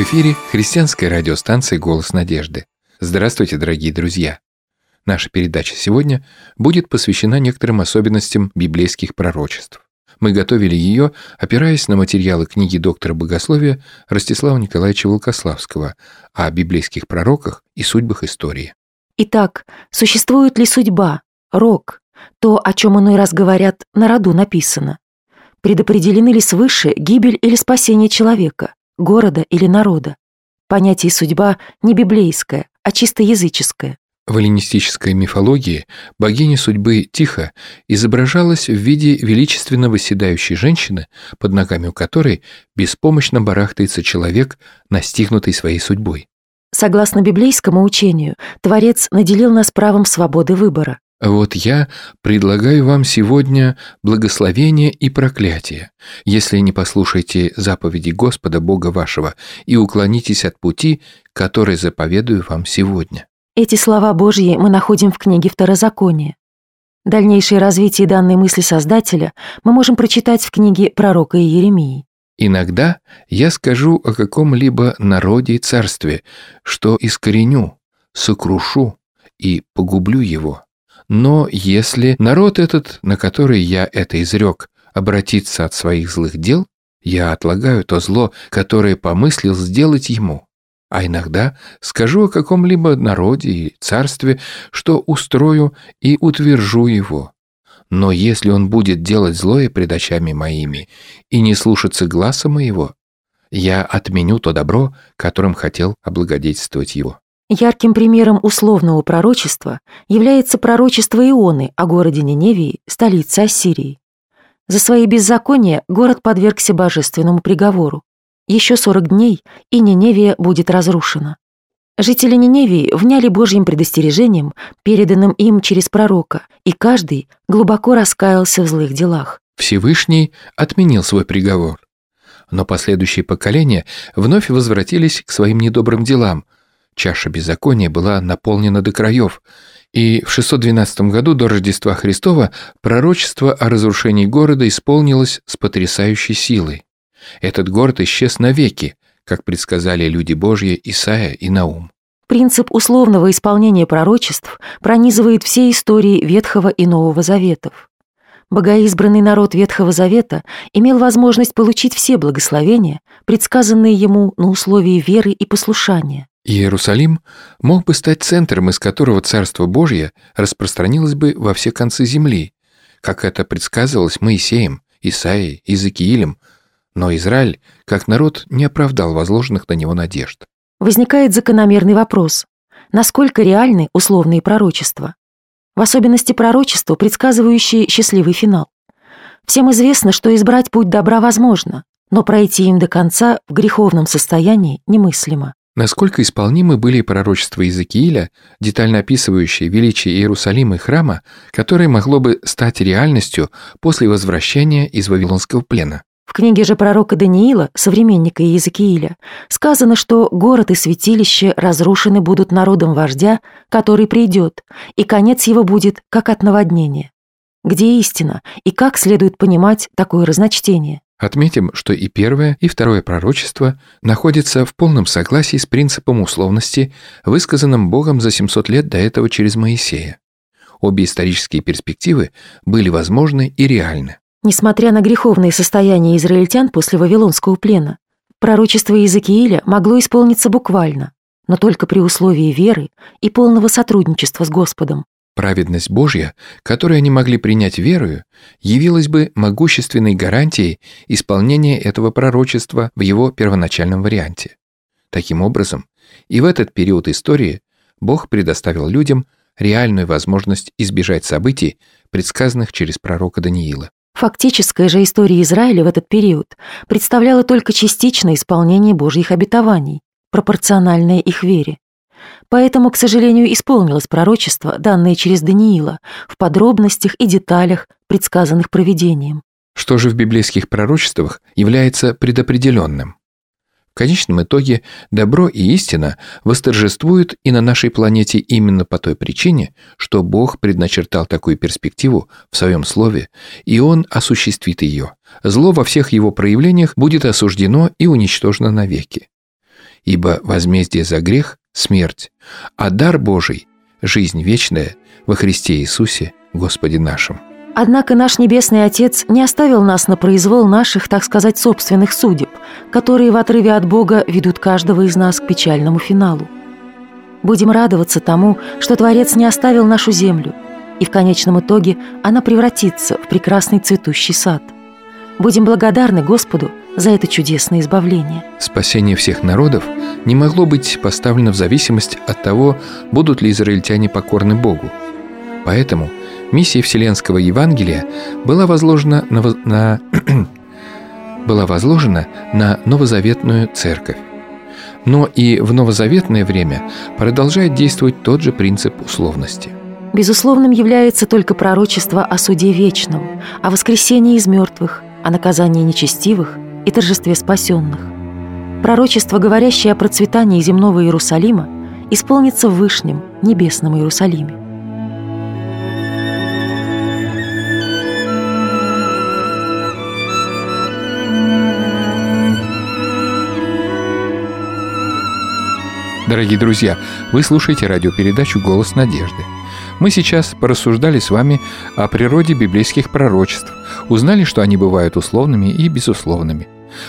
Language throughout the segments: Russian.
В эфире христианская радиостанция «Голос надежды». Здравствуйте, дорогие друзья! Наша передача сегодня будет посвящена некоторым особенностям библейских пророчеств. Мы готовили ее, опираясь на материалы книги доктора богословия Ростислава Николаевича Волкославского о библейских пророках и судьбах истории. Итак, существует ли судьба, рок, то, о чем иной раз говорят, на роду написано? Предопределены ли свыше гибель или спасение человека, города или народа? Понятие «судьба» не библейское, а чисто языческое. В эллинистической мифологии богиня судьбы Тихо изображалась в виде величественно восседающей женщины, под ногами у которой беспомощно барахтается человек, настигнутый своей судьбой. Согласно библейскому учению, Творец наделил нас правом свободы выбора. Вот я предлагаю вам сегодня благословение и проклятие, если не послушаете заповеди Господа Бога вашего и уклонитесь от пути, который заповедую вам сегодня. Эти слова Божьи мы находим в книге Второзакония. Дальнейшее развитие данной мысли Создателя мы можем прочитать в книге пророка Иеремии. Иногда я скажу о каком-либо народе и царстве, что искореню, сокрушу и погублю его. Но если народ этот, на который я это изрек, обратится от своих злых дел, я отлагаю то зло, которое помыслил сделать ему. А иногда скажу о каком-либо народе и царстве, что устрою и утвержу его. Но если он будет делать злое пред очами моими и не слушаться гласа моего, я отменю то добро, которым хотел облагодетельствовать его. Ярким примером условного пророчества является пророчество Ионы о городе Ниневии, столице Ассирии. За свои беззакония город подвергся божественному приговору. Еще 40 дней, и Ниневия будет разрушена. Жители Ниневии вняли Божьим предостережением, переданным им через пророка, и каждый глубоко раскаялся в злых делах. Всевышний отменил свой приговор. Но последующие поколения вновь возвратились к своим недобрым делам – Чаша беззакония была наполнена до краев, и в 612 году до Рождества Христова пророчество о разрушении города исполнилось с потрясающей силой. Этот город исчез навеки, как предсказали люди Божьи Исаия и Наум. Принцип условного исполнения пророчеств пронизывает все истории Ветхого и Нового Заветов. Богоизбранный народ Ветхого Завета имел возможность получить все благословения, предсказанные ему на условии веры и послушания. Иерусалим мог бы стать центром, из которого Царство Божье распространилось бы во все концы земли, как это предсказывалось Моисеем, Исаией, Иезекиилем, но Израиль, как народ, не оправдал возложенных на него надежд. Возникает закономерный вопрос. Насколько реальны условные пророчества? В особенности пророчества, предсказывающие счастливый финал. Всем известно, что избрать путь добра возможно, но пройти им до конца в греховном состоянии немыслимо. Насколько исполнимы были пророчества Иезекииля, детально описывающие величие Иерусалима и храма, которое могло бы стать реальностью после возвращения из Вавилонского плена. В книге же пророка Даниила, современника Иезекииля, сказано, что город и святилище разрушены будут народом вождя, который придет, и конец его будет как от наводнения. Где истина и как следует понимать такое разночтение? Отметим, что и первое, и второе пророчество находятся в полном согласии с принципом условности, высказанным Богом за 700 лет до этого через Моисея. Обе исторические перспективы были возможны и реальны. Несмотря на греховное состояние израильтян после Вавилонского плена, пророчество Иезекииля могло исполниться буквально, но только при условии веры и полного сотрудничества с Господом. Праведность Божья, которую они могли принять верою, явилась бы могущественной гарантией исполнения этого пророчества в его первоначальном варианте. Таким образом, и в этот период истории Бог предоставил людям реальную возможность избежать событий, предсказанных через пророка Даниила. Фактическая же история Израиля в этот период представляла только частичное исполнение Божьих обетований, пропорциональное их вере. Поэтому, к сожалению, исполнилось пророчество, данное через Даниила, в подробностях и деталях, предсказанных провидением. Что же в библейских пророчествах является предопределенным? Конечном итоге добро и истина восторжествуют и на нашей планете именно по той причине, что Бог предначертал такую перспективу в своем слове, и Он осуществит ее. Зло во всех его проявлениях будет осуждено и уничтожено навеки. ибо возмездие за грех – смерть, а дар Божий – жизнь вечная во Христе Иисусе, Господе нашим». Однако наш Небесный Отец не оставил нас на произвол наших, так сказать, собственных судеб, которые в отрыве от Бога ведут каждого из нас к печальному финалу. Будем радоваться тому, что Творец не оставил нашу землю, и в конечном итоге она превратится в прекрасный цветущий сад. Будем благодарны Господу за это чудесное избавление. Спасение всех народов не могло быть поставлено в зависимость от того, будут ли израильтяне покорны Богу. Поэтому миссия Вселенского Евангелия была возложена на, на, была возложена на новозаветную церковь. Но и в новозаветное время продолжает действовать тот же принцип условности. Безусловным является только пророчество о суде вечном, о воскресении из мертвых, о наказании нечестивых и торжестве спасенных. Пророчество, говорящее о процветании земного Иерусалима, исполнится в Вышнем, небесном Иерусалиме. Дорогие друзья, вы слушаете радиопередачу «Голос надежды». Мы сейчас порассуждали с вами о природе библейских пророчеств, узнали, что они бывают условными и безусловными.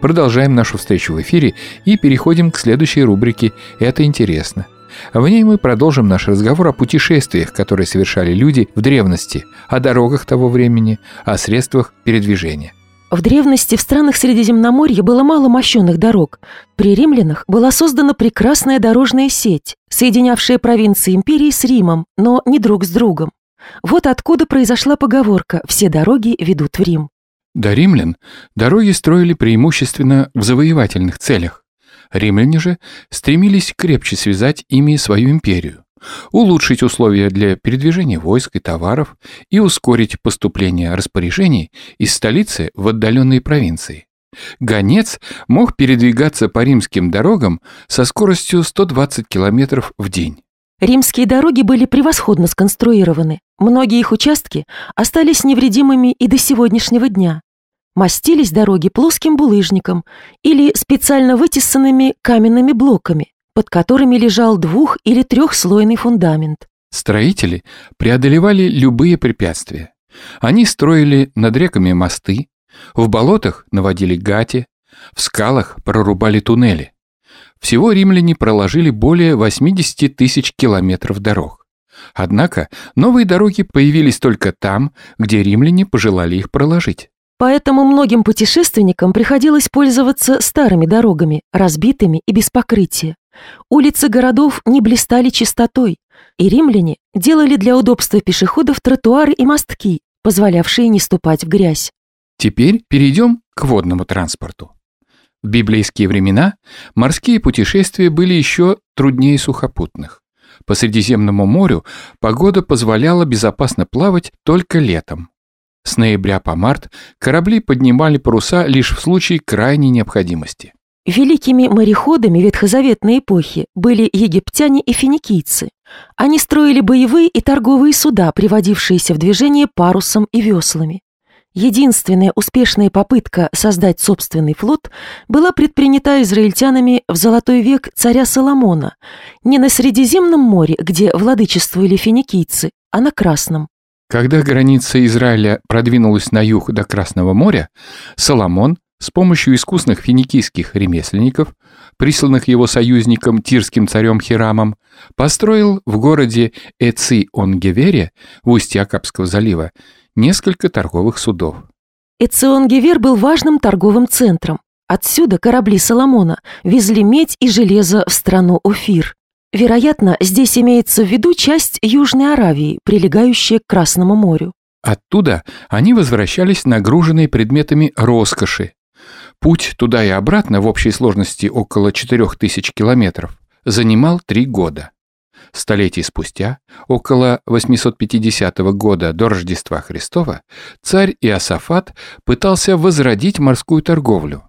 Продолжаем нашу встречу в эфире и переходим к следующей рубрике «Это интересно». В ней мы продолжим наш разговор о путешествиях, которые совершали люди в древности, о дорогах того времени, о средствах передвижения. В древности в странах Средиземноморья было мало мощенных дорог. При римлянах была создана прекрасная дорожная сеть, соединявшая провинции империи с Римом, но не друг с другом. Вот откуда произошла поговорка «все дороги ведут в Рим». До римлян дороги строили преимущественно в завоевательных целях. Римляне же стремились крепче связать ими свою империю улучшить условия для передвижения войск и товаров и ускорить поступление распоряжений из столицы в отдаленные провинции. Гонец мог передвигаться по римским дорогам со скоростью 120 км в день. Римские дороги были превосходно сконструированы. Многие их участки остались невредимыми и до сегодняшнего дня. Мастились дороги плоским булыжником или специально вытесанными каменными блоками, под которыми лежал двух- или трехслойный фундамент. Строители преодолевали любые препятствия. Они строили над реками мосты, в болотах наводили гати, в скалах прорубали туннели. Всего римляне проложили более 80 тысяч километров дорог. Однако новые дороги появились только там, где римляне пожелали их проложить. Поэтому многим путешественникам приходилось пользоваться старыми дорогами, разбитыми и без покрытия. Улицы городов не блистали чистотой, и римляне делали для удобства пешеходов тротуары и мостки, позволявшие не ступать в грязь. Теперь перейдем к водному транспорту. В библейские времена морские путешествия были еще труднее сухопутных. По Средиземному морю погода позволяла безопасно плавать только летом. С ноября по март корабли поднимали паруса лишь в случае крайней необходимости. Великими мореходами ветхозаветной эпохи были египтяне и финикийцы. Они строили боевые и торговые суда, приводившиеся в движение парусом и веслами. Единственная успешная попытка создать собственный флот была предпринята израильтянами в золотой век царя Соломона, не на Средиземном море, где владычествовали финикийцы, а на Красном. Когда граница Израиля продвинулась на юг до Красного моря, Соломон с помощью искусных финикийских ремесленников, присланных его союзником тирским царем Хирамом, построил в городе Эци-Онгевере в устье Акапского залива несколько торговых судов. Эцион-Гевер был важным торговым центром. Отсюда корабли Соломона везли медь и железо в страну Офир. Вероятно, здесь имеется в виду часть Южной Аравии, прилегающая к Красному морю. Оттуда они возвращались нагруженные предметами роскоши, Путь туда и обратно в общей сложности около 4000 километров занимал три года. Столетий спустя, около 850 года до Рождества Христова, царь Иосафат пытался возродить морскую торговлю.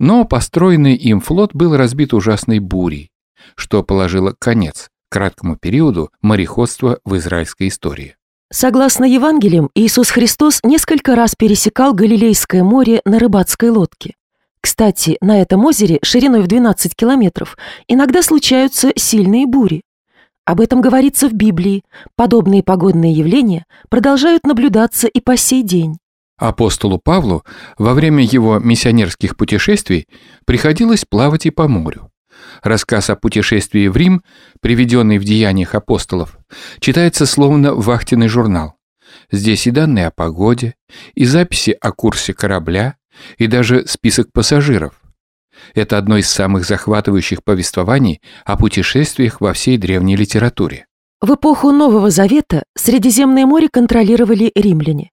Но построенный им флот был разбит ужасной бурей, что положило конец краткому периоду мореходства в израильской истории. Согласно Евангелиям, Иисус Христос несколько раз пересекал Галилейское море на рыбацкой лодке. Кстати, на этом озере шириной в 12 километров иногда случаются сильные бури. Об этом говорится в Библии. Подобные погодные явления продолжают наблюдаться и по сей день. Апостолу Павлу во время его миссионерских путешествий приходилось плавать и по морю. Рассказ о путешествии в Рим, приведенный в деяниях апостолов, читается словно вахтенный журнал. Здесь и данные о погоде, и записи о курсе корабля, и даже список пассажиров. Это одно из самых захватывающих повествований о путешествиях во всей древней литературе. В эпоху Нового Завета Средиземное море контролировали римляне.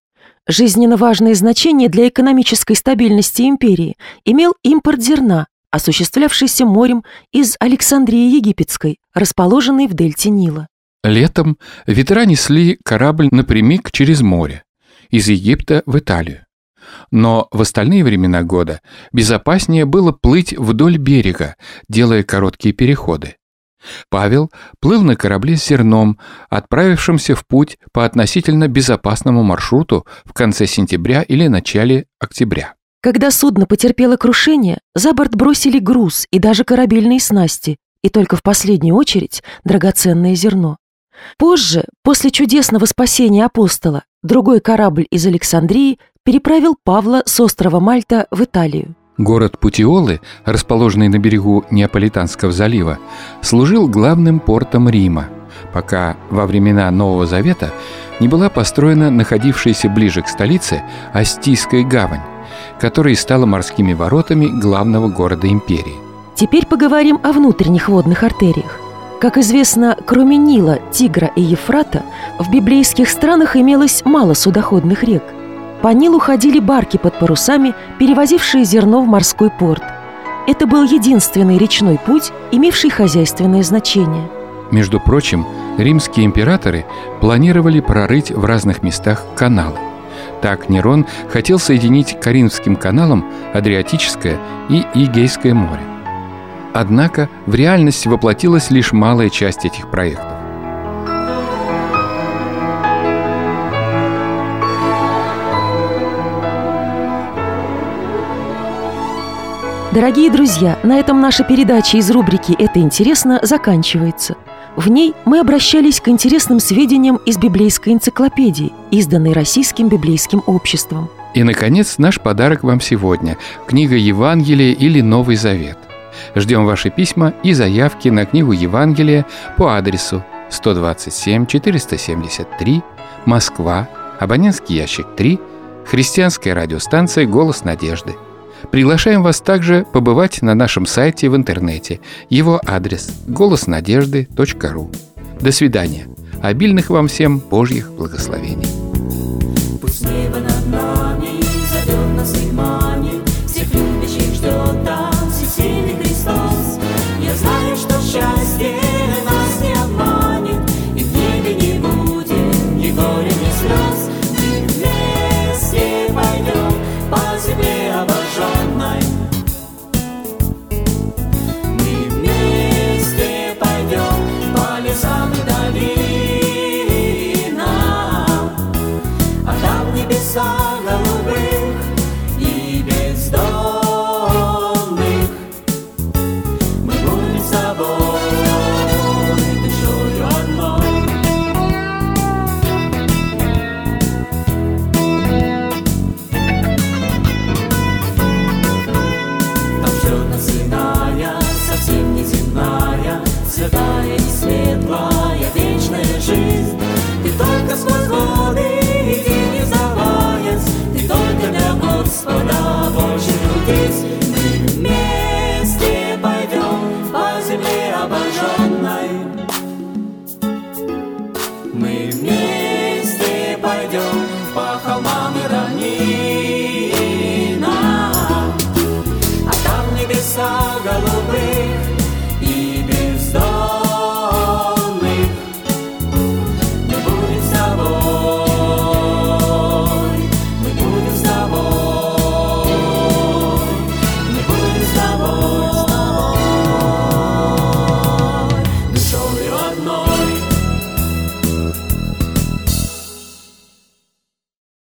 Жизненно важное значение для экономической стабильности империи имел импорт зерна, осуществлявшийся морем из Александрии Египетской, расположенной в дельте Нила. Летом ветра несли корабль напрямик через море, из Египта в Италию. Но в остальные времена года безопаснее было плыть вдоль берега, делая короткие переходы. Павел плыл на корабле с зерном, отправившимся в путь по относительно безопасному маршруту в конце сентября или начале октября. Когда судно потерпело крушение, за борт бросили груз и даже корабельные снасти, и только в последнюю очередь драгоценное зерно. Позже, после чудесного спасения апостола, другой корабль из Александрии переправил Павла с острова Мальта в Италию. Город Путиолы, расположенный на берегу Неаполитанского залива, служил главным портом Рима, пока во времена Нового Завета не была построена находившаяся ближе к столице Астийская гавань, которая стала морскими воротами главного города империи. Теперь поговорим о внутренних водных артериях. Как известно, кроме Нила, Тигра и Ефрата, в библейских странах имелось мало судоходных рек – по Нилу ходили барки под парусами, перевозившие зерно в морской порт. Это был единственный речной путь, имевший хозяйственное значение. Между прочим, римские императоры планировали прорыть в разных местах каналы. Так Нерон хотел соединить Каринским каналом Адриатическое и Игейское море. Однако в реальность воплотилась лишь малая часть этих проектов. Дорогие друзья, на этом наша передача из рубрики «Это интересно» заканчивается. В ней мы обращались к интересным сведениям из библейской энциклопедии, изданной Российским библейским обществом. И, наконец, наш подарок вам сегодня – книга Евангелия или Новый Завет. Ждем ваши письма и заявки на книгу Евангелия по адресу 127 473, Москва, абонентский ящик 3, христианская радиостанция «Голос надежды». Приглашаем вас также побывать на нашем сайте в интернете. Его адрес – голоснадежды.ру. До свидания. Обильных вам всем Божьих благословений.